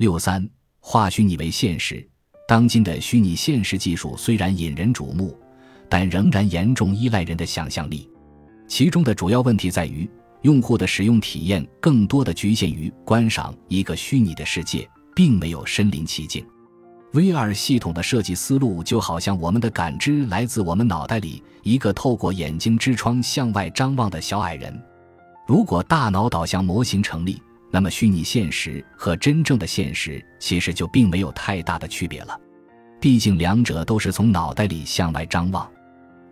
六三化虚拟为现实。当今的虚拟现实技术虽然引人瞩目，但仍然严重依赖人的想象力。其中的主要问题在于，用户的使用体验更多的局限于观赏一个虚拟的世界，并没有身临其境。VR 系统的设计思路就好像我们的感知来自我们脑袋里一个透过眼睛之窗向外张望的小矮人。如果大脑导向模型成立，那么虚拟现实和真正的现实其实就并没有太大的区别了。毕竟两者都是从脑袋里向外张望。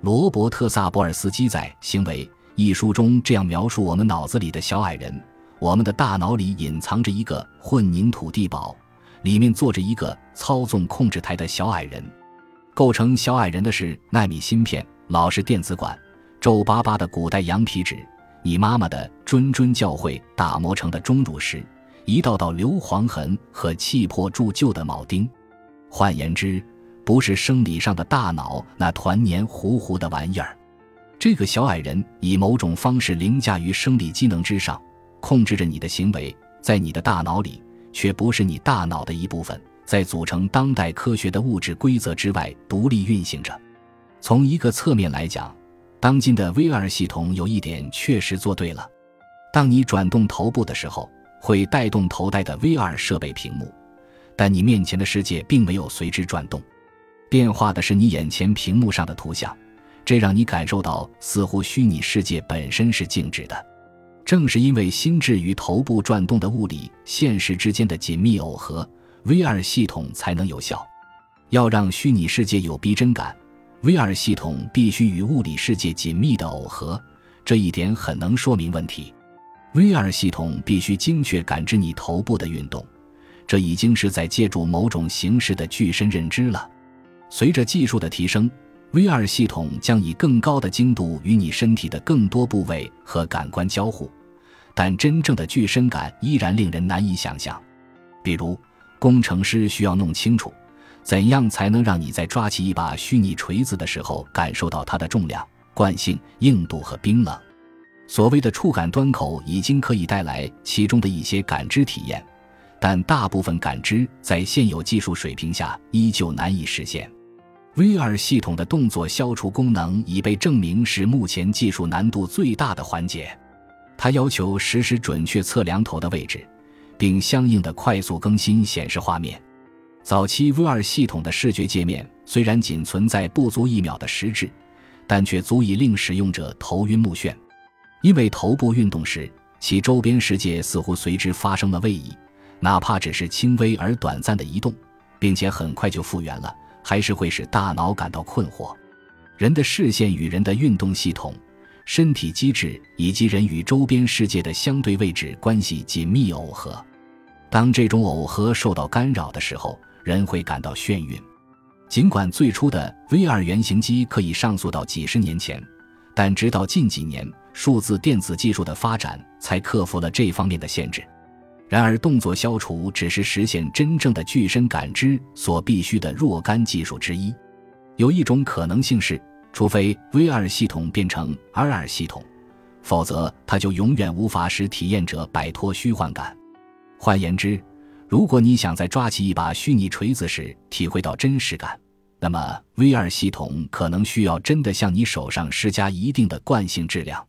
罗伯特·萨博尔斯基在《行为》一书中这样描述我们脑子里的小矮人：我们的大脑里隐藏着一个混凝土地堡。里面坐着一个操纵控制台的小矮人，构成小矮人的是纳米芯片、老式电子管、皱巴巴的古代羊皮纸、你妈妈的谆谆教诲打磨成的钟乳石、一道道硫磺痕和气魄铸就的铆钉。换言之，不是生理上的大脑那团黏糊糊的玩意儿。这个小矮人以某种方式凌驾于生理机能之上，控制着你的行为，在你的大脑里。却不是你大脑的一部分，在组成当代科学的物质规则之外独立运行着。从一个侧面来讲，当今的 VR 系统有一点确实做对了：当你转动头部的时候，会带动头戴的 VR 设备屏幕，但你面前的世界并没有随之转动，变化的是你眼前屏幕上的图像，这让你感受到似乎虚拟世界本身是静止的。正是因为心智与头部转动的物理现实之间的紧密耦合，VR 系统才能有效。要让虚拟世界有逼真感，VR 系统必须与物理世界紧密的耦合。这一点很能说明问题。VR 系统必须精确感知你头部的运动，这已经是在借助某种形式的具身认知了。随着技术的提升，VR 系统将以更高的精度与你身体的更多部位和感官交互。但真正的具身感依然令人难以想象，比如，工程师需要弄清楚，怎样才能让你在抓起一把虚拟锤子的时候感受到它的重量、惯性、硬度和冰冷。所谓的触感端口已经可以带来其中的一些感知体验，但大部分感知在现有技术水平下依旧难以实现。VR 系统的动作消除功能已被证明是目前技术难度最大的环节。它要求实时准确测量头的位置，并相应的快速更新显示画面。早期 VR 系统的视觉界面虽然仅存在不足一秒的时滞，但却足以令使用者头晕目眩，因为头部运动时，其周边世界似乎随之发生了位移，哪怕只是轻微而短暂的移动，并且很快就复原了，还是会使大脑感到困惑。人的视线与人的运动系统。身体机制以及人与周边世界的相对位置关系紧密耦合，当这种耦合受到干扰的时候，人会感到眩晕。尽管最初的 VR 原型机可以上溯到几十年前，但直到近几年，数字电子技术的发展才克服了这方面的限制。然而，动作消除只是实现真正的具身感知所必须的若干技术之一。有一种可能性是。除非 VR 系统变成 RR 系统，否则它就永远无法使体验者摆脱虚幻感。换言之，如果你想在抓起一把虚拟锤子时体会到真实感，那么 VR 系统可能需要真的向你手上施加一定的惯性质量。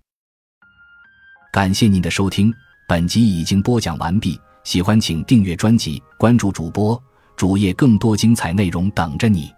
感谢您的收听，本集已经播讲完毕。喜欢请订阅专辑，关注主播主页，更多精彩内容等着你。